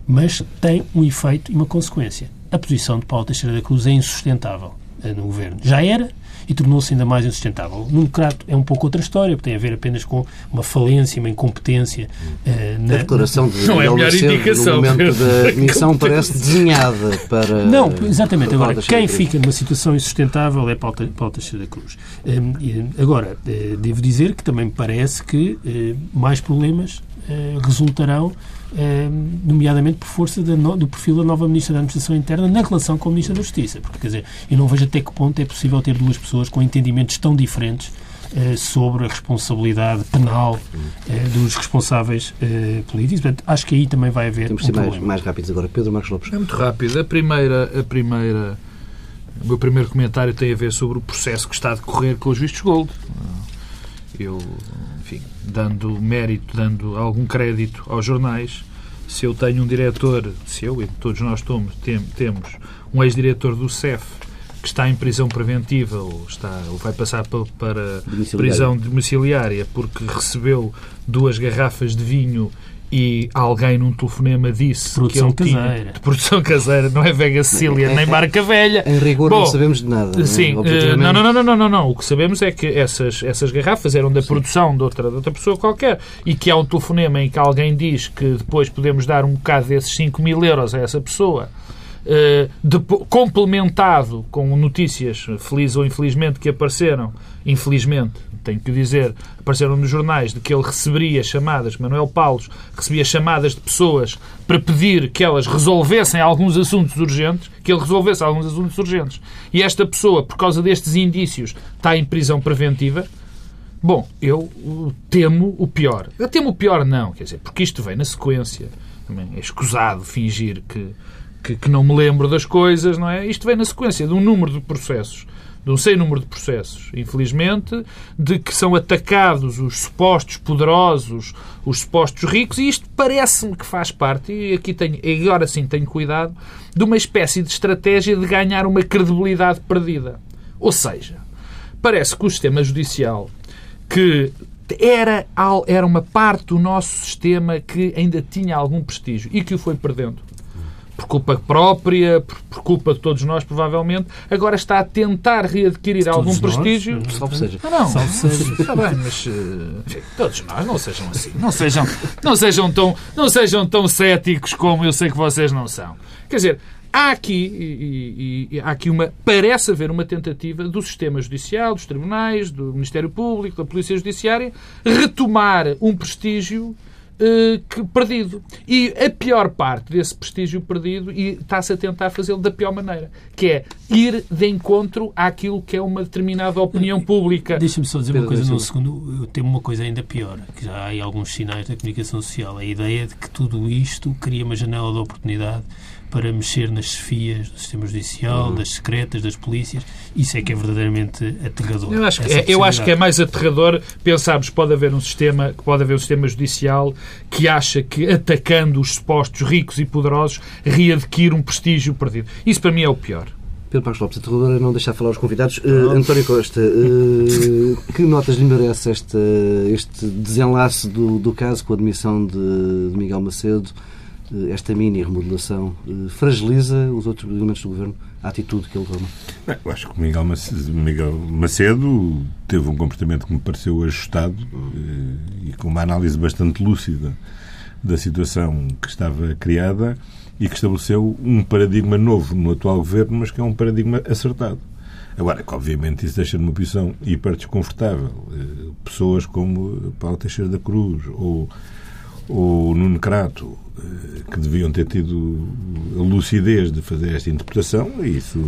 mas tem um efeito e uma consequência. A posição de Paulo Teixeira da Cruz é insustentável. no governo. Já era, e tornou-se ainda mais insustentável. No Crato é um pouco outra história, porque tem a ver apenas com uma falência, uma incompetência. Uh, na, a declaração de não é a melhor indicação, no momento da missão parece desenhada para. Não, exatamente. Agora, quem fica numa situação insustentável é Paulo, Teixeira da Cruz. Um, agora, uh, devo dizer que também me parece que uh, mais problemas resultarão nomeadamente por força do perfil da nova Ministra da Administração Interna na relação com a Ministra da Justiça. Porque, quer dizer, eu não vejo até que ponto é possível ter duas pessoas com entendimentos tão diferentes eh, sobre a responsabilidade penal eh, dos responsáveis eh, políticos. Portanto, acho que aí também vai haver Temos um que ser mais, mais rápidos agora. Pedro Marcos Lopes. É muito rápido. A primeira, a primeira, o meu primeiro comentário tem a ver sobre o processo que está a decorrer com os vistos gold. Eu dando mérito, dando algum crédito aos jornais, se eu tenho um diretor, se eu e todos nós tomos, tem, temos um ex-diretor do CEF que está em prisão preventiva ou, está, ou vai passar para, para prisão domiciliária porque recebeu duas garrafas de vinho e alguém num telefonema disse produção que ele caseira. tinha de produção caseira, não é Vega Sicília nem marca velha. Em rigor Bom, não sabemos de nada. Sim, né? não, não, não, não, não, não. O que sabemos é que essas, essas garrafas eram da sim. produção de outra, de outra pessoa qualquer e que há um telefonema em que alguém diz que depois podemos dar um bocado desses 5 mil euros a essa pessoa. Uh, de, complementado com notícias, felizes ou infelizmente, que apareceram, infelizmente, tenho que dizer, apareceram nos jornais de que ele receberia chamadas, Manuel Paulos recebia chamadas de pessoas para pedir que elas resolvessem alguns assuntos urgentes, que ele resolvesse alguns assuntos urgentes. E esta pessoa, por causa destes indícios, está em prisão preventiva. Bom, eu temo o pior. Eu temo o pior não, quer dizer, porque isto vem na sequência. É escusado fingir que, que, que não me lembro das coisas, não é? Isto vem na sequência de um número de processos de um sem número de processos, infelizmente, de que são atacados os supostos poderosos, os supostos ricos, e isto parece-me que faz parte, e aqui tenho, agora sim tenho cuidado, de uma espécie de estratégia de ganhar uma credibilidade perdida. Ou seja, parece que o sistema judicial, que era, era uma parte do nosso sistema que ainda tinha algum prestígio e que o foi perdendo por culpa própria, por, por, culpa de todos nós, provavelmente, agora está a tentar readquirir algum prestígio. Nós? Salve seja. Não, não. Salve seja. Está bem, mas uh, enfim, todos nós não sejam assim. Não sejam, não, sejam tão, não sejam tão céticos como eu sei que vocês não são. Quer dizer, há aqui, e, e, e, há aqui uma, parece haver uma tentativa do sistema judicial, dos tribunais, do Ministério Público, da Polícia Judiciária, retomar um prestígio uh, que, perdido. E a pior parte desse prestígio perdido, e está-se a tentar fazê-lo da pior maneira, que é ir de encontro àquilo que é uma determinada opinião pública. Deixa-me só dizer uma coisa num segundo. Eu tenho uma coisa ainda pior, que já há alguns sinais da comunicação social. A ideia de que tudo isto cria uma janela de oportunidade para mexer nas chefias do sistema judicial, uhum. das secretas, das polícias. Isso é que é verdadeiramente aterrador. Eu acho que, é, eu acho que é mais aterrador pensarmos que pode haver um sistema, que pode haver um sistema judicial que acha que atacando os supostos ricos e poderosos readquire um prestígio perdido. Isso para mim é o pior. Pedro Passos Lopes, aterrador é não deixar falar os convidados. Uh, António Costa, uh, que notas lhe merece este, este desenlace do, do caso com a admissão de, de Miguel Macedo? Eh, esta mini remodelação eh, fragiliza os outros elementos do governo, a atitude que ele toma? Bem, eu acho que Miguel Macedo, Miguel Macedo teve um comportamento que me pareceu ajustado eh, e com uma análise bastante lúcida da situação que estava criada e que estabeleceu um paradigma novo no atual governo, mas que é um paradigma acertado. Agora, que obviamente isso deixa numa posição hiper desconfortável. Pessoas como Paulo Teixeira da Cruz ou o Nuno Crato, eh, que deviam ter tido a lucidez de fazer esta interpretação, isso,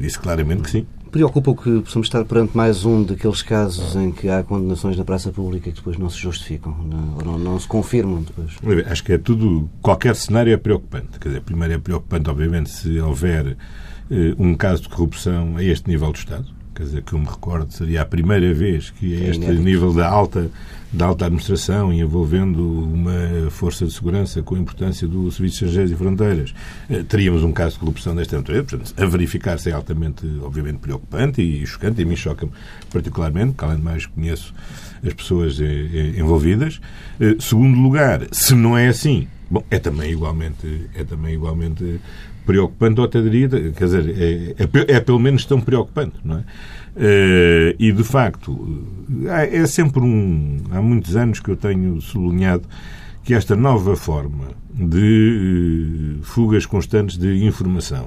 isso claramente que sim. Preocupa que possamos estar perante mais um daqueles casos em que há condenações na praça pública que depois não se justificam, não, não, não se confirmam depois? Acho que é tudo, qualquer cenário é preocupante. Quer dizer, primeiro é preocupante, obviamente, se houver eh, um caso de corrupção a este nível do Estado. Quer dizer, que eu me recordo, seria a primeira vez que a é este nível da alta da alta administração envolvendo uma força de segurança com a importância do Serviço de Estrangeiros e Fronteiras, eh, teríamos um caso de corrupção desta natureza. Portanto, a verificar-se é altamente, obviamente, preocupante e chocante, e a mim choca-me particularmente, porque além de mais conheço as pessoas eh, eh, envolvidas. Segundo lugar, se não é assim, bom, é também igualmente, é também igualmente preocupante, ou até diria, quer dizer, é, é, é pelo menos tão preocupante, não é? Uh, e, de facto, é sempre um. Há muitos anos que eu tenho sublinhado que esta nova forma de uh, fugas constantes de informação,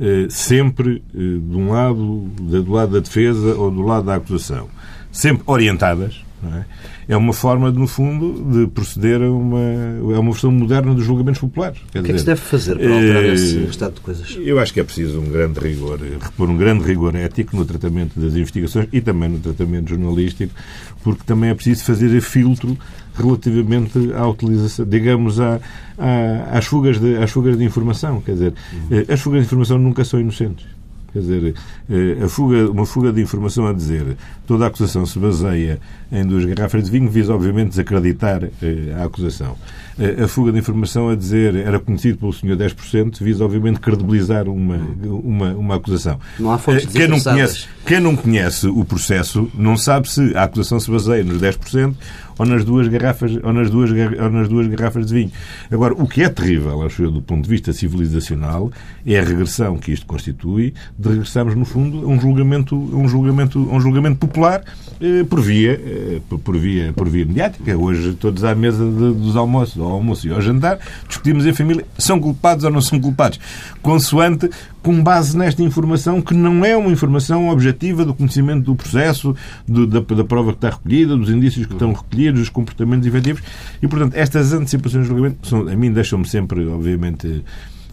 uh, sempre de um lado, do lado da defesa ou do lado da acusação, sempre orientadas, é? é? uma forma, no fundo, de proceder a uma. É uma versão moderna dos julgamentos populares. Quer o que dizer, é que se deve fazer para alterar eh, esse estado de coisas? Eu acho que é preciso um grande rigor, repor um grande rigor ético no tratamento das investigações e também no tratamento jornalístico, porque também é preciso fazer filtro relativamente à utilização, digamos, à, à, às, fugas de, às fugas de informação. Quer dizer, uhum. as fugas de informação nunca são inocentes. Quer dizer, eh, a fuga, uma fuga de informação a dizer toda a acusação se baseia em duas garrafas de vinho visa, obviamente, desacreditar eh, a acusação. Eh, a fuga de informação a dizer era conhecido pelo senhor 10% visa, obviamente, credibilizar uma, uma, uma acusação. Não há fontes quem não, conhece, quem não conhece o processo não sabe se a acusação se baseia nos 10% ou nas duas garrafas, ou nas duas, ou nas duas garrafas de vinho. Agora, o que é terrível, acho eu, do ponto de vista civilizacional, é a regressão que isto constitui de regressarmos, no fundo, a um julgamento, um julgamento, um julgamento popular eh, por, via, eh, por, via, por via mediática. Hoje, todos à mesa de, dos almoços, ao almoço e ao jantar, discutimos em família são culpados ou não são culpados, consoante com base nesta informação que não é uma informação objetiva do conhecimento do processo, do, da, da, prova que está recolhida, dos indícios que estão recolhidos, dos comportamentos efetivos. E, portanto, estas antecipações de julgamento são, a mim deixam-me sempre, obviamente,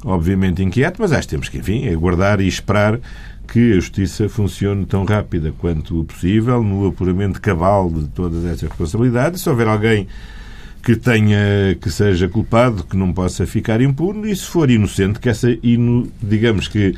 obviamente inquieto, mas acho que temos que, enfim, aguardar e esperar que a justiça funcione tão rápida quanto possível no apuramento cabal de todas essas responsabilidades. Se houver alguém que tenha que seja culpado, que não possa ficar impune, e se for inocente, que essa, inu, digamos que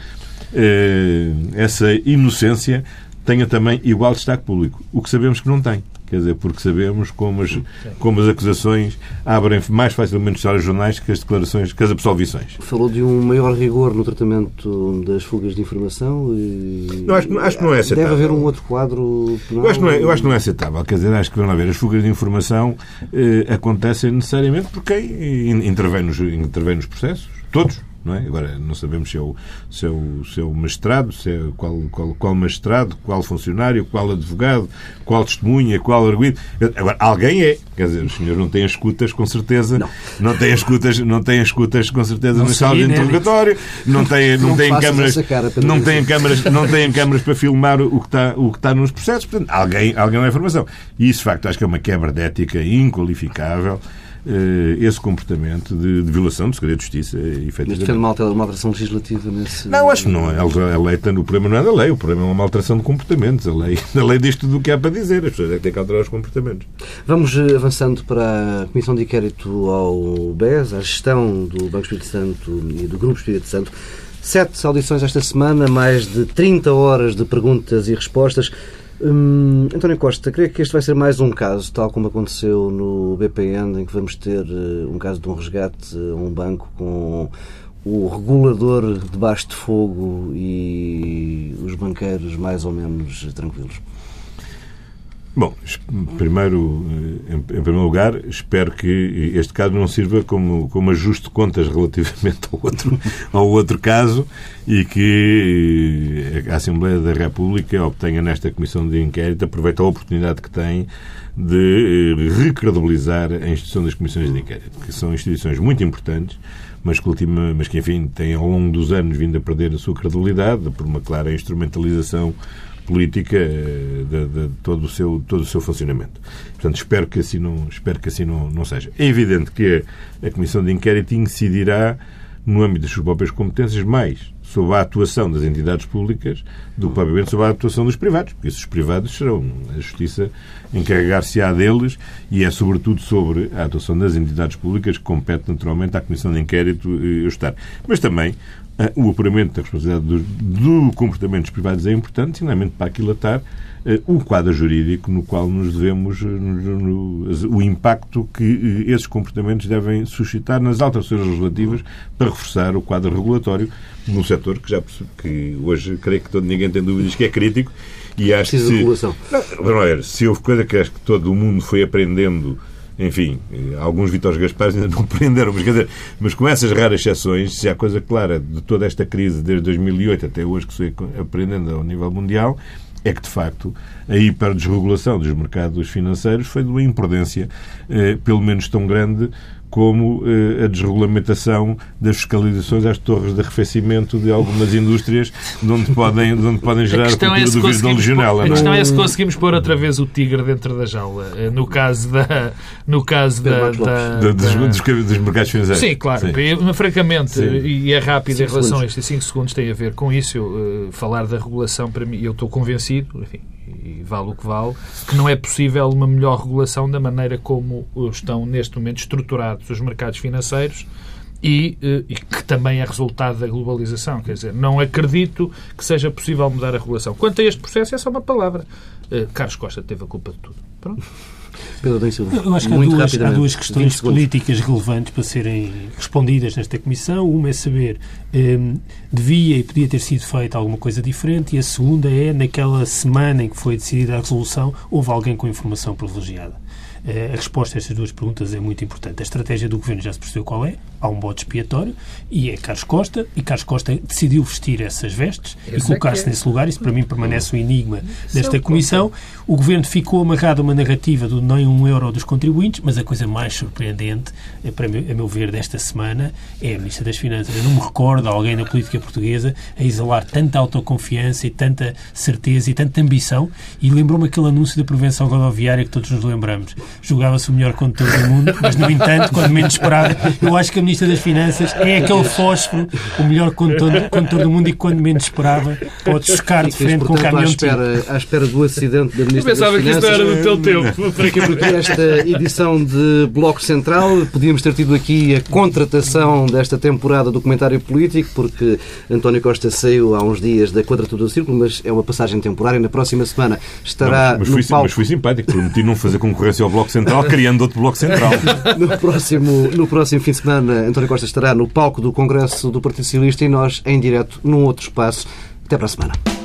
eh, essa inocência tenha também igual destaque público, o que sabemos que não tem. Quer dizer, porque sabemos como as, como as acusações abrem mais facilmente os jornais que as declarações, que as absolvições. Falou de um maior rigor no tratamento das fugas de informação e... Não, acho, acho que não é aceitável. Deve haver um outro quadro penal? Eu acho, que não é, eu acho que não é aceitável. Quer dizer, acho que, vamos ver, as fugas de informação eh, acontecem necessariamente por quem intervém nos, intervém nos processos. Todos não é? Agora, não sabemos se é o, se é o, se é o mestrado, se é qual, qual, qual mestrado, qual funcionário, qual advogado, qual testemunha, qual arguido. Agora, alguém é. Quer dizer, o senhor não tem as escutas, com certeza. Não, não tem as escutas, não as escutas, com certeza, não na sala de interrogatório. Não tem, não, não tem câmaras, não tem câmaras, não tem câmaras para filmar o que está, o que está nos processos. Portanto, alguém, alguém é informação. E isso, de facto, acho que é uma quebra de ética inqualificável. Eh, esse comportamento de, de, violação do segredo de justiça, efetivamente. Mas defende uma, uma alteração legislativa nesse... Não, acho que não. A lei está no problema não é da lei, o problema é uma alteração de comportamentos. A lei, a lei diz tudo o que há para dizer, as pessoas é que têm que alterar os comportamentos. Vamos eh, avançando para a Comissão de Inquérito ao BES, à gestão do Banco Espírito Santo e do Grupo Espírito Santo. Sete audições esta semana, mais de 30 horas de perguntas e respostas. Hum, António Costa, creio que este vai ser mais um caso, tal como aconteceu no BPN, em que vamos ter uh, um caso de um resgate a um banco com o regulador debaixo de fogo e os banqueiros mais ou menos tranquilos. Bom, primeiro, eh, em, primeiro lugar, espero que este caso não sirva como, como ajuste de contas relativamente ao outro, ao outro caso e que eh, a Assembleia da República obtenha nesta comissão de inquérito, aproveite a oportunidade que tem de eh, recredibilizar a instituição das comissões de inquérito, que são instituições muito importantes, mas que, mas que enfim, têm ao longo dos anos vindo a perder a sua credibilidade por uma clara instrumentalização política eh, de, de, todo, o seu, todo o seu funcionamento. Portanto, espero que assim não, espero que assim não, não seja. É evidente que a, a Comissão de Inquérito incidirá no âmbito das suas próprias competências mais sobre a atuação das entidades públicas do que propriamente sobre a atuação dos privados, porque esses privados serão a Justiça encarregar-se-á deles e é sobretudo sobre a atuação das entidades públicas que compete naturalmente à Comissão de Inquérito eh, estar. Mas também ah, o apuramento da responsabilidade do, do comportamento dos privados é importante, sinceramente, para aquilatar uh, o quadro jurídico no qual nos devemos, no, no, o impacto que esses comportamentos devem suscitar nas alterações legislativas para reforçar o quadro regulatório num setor que já que hoje creio que todo, ninguém tem dúvidas que é crítico e acho Precisa que se, não, se houve coisa que todo o mundo foi aprendendo enfim, alguns Vitores Gaspares ainda não prenderam, mas, dizer, mas com essas raras exceções, se há coisa clara de toda esta crise desde 2008 até hoje que se foi aprendendo ao nível mundial, é que, de facto, a hiperdesregulação dos mercados financeiros foi de uma imprudência, eh, pelo menos tão grande como eh, a desregulamentação das fiscalizações às torres de arrefecimento de algumas indústrias de onde podem, de onde podem gerar a, a cultura é do vírus da legionela. A questão é se conseguimos pôr outra vez o tigre dentro da jaula, eh, no caso da... No caso da, da, da, dos, dos, dos, mercados financeiros. Sim, claro. Sim. Mas, francamente, Sim. e é rápido cinco em relação segundos. a estes 5 segundos, tem a ver com isso. Eu, uh, falar da regulação, para mim, eu estou convencido, enfim, e vale o que vale, que não é possível uma melhor regulação da maneira como estão neste momento estruturados os mercados financeiros e, eh, e, que também é resultado da globalização. Quer dizer, não acredito que seja possível mudar a regulação. Quanto a este processo, é só uma palavra. Uh, Carlos Costa teve a culpa de tudo. Pronto. Pedro Silva. Eu acho que há duas, há duas, questões políticas relevantes para serem respondidas nesta Comissão. Uma é saber um, devia e podia ter sido feita alguma coisa diferente e a segunda é, naquela semana em que foi decidida a resolução, houve alguém com informação privilegiada. Eh, a resposta a estas duas perguntas é muito importante. A estratégia do Governo já se percebeu qual é. Há um bote expiatório e é Carlos Costa. E Carlos Costa decidiu vestir essas vestes Esse e colocar-se é nesse lugar. Isso, para mim, permanece um enigma desta Comissão. O Governo ficou amarrado a uma narrativa do nem um euro dos contribuintes, mas a coisa mais surpreendente, eh, para a meu ver, desta semana é a Ministra das Finanças. Eu não me recordo alguém na política portuguesa a exalar tanta autoconfiança e tanta certeza e tanta ambição. E lembrou-me aquele anúncio da prevenção rodoviária que todos nos lembramos julgava-se o melhor condutor do mundo, mas, no entanto, quando menos esperava, eu acho que a Ministra das Finanças é aquele fósforo, o melhor condutor, condutor do mundo e quando menos esperava pode chocar de frente com o caminhão. À espera, à espera do acidente da Ministra das Finanças. Eu pensava que isto era do teu tempo. Porque esta edição de Bloco Central podíamos ter tido aqui a contratação desta temporada do comentário político, porque António Costa saiu há uns dias da quadratura do círculo, mas é uma passagem temporária. Na próxima semana estará não, mas, fui, palco... mas fui simpático, prometi não fazer concorrência ao Bloco Central, criando outro Bloco Central. no, próximo, no próximo fim de semana, António Costa estará no palco do Congresso do Partido Socialista e nós, em direto, num outro espaço. Até para a semana.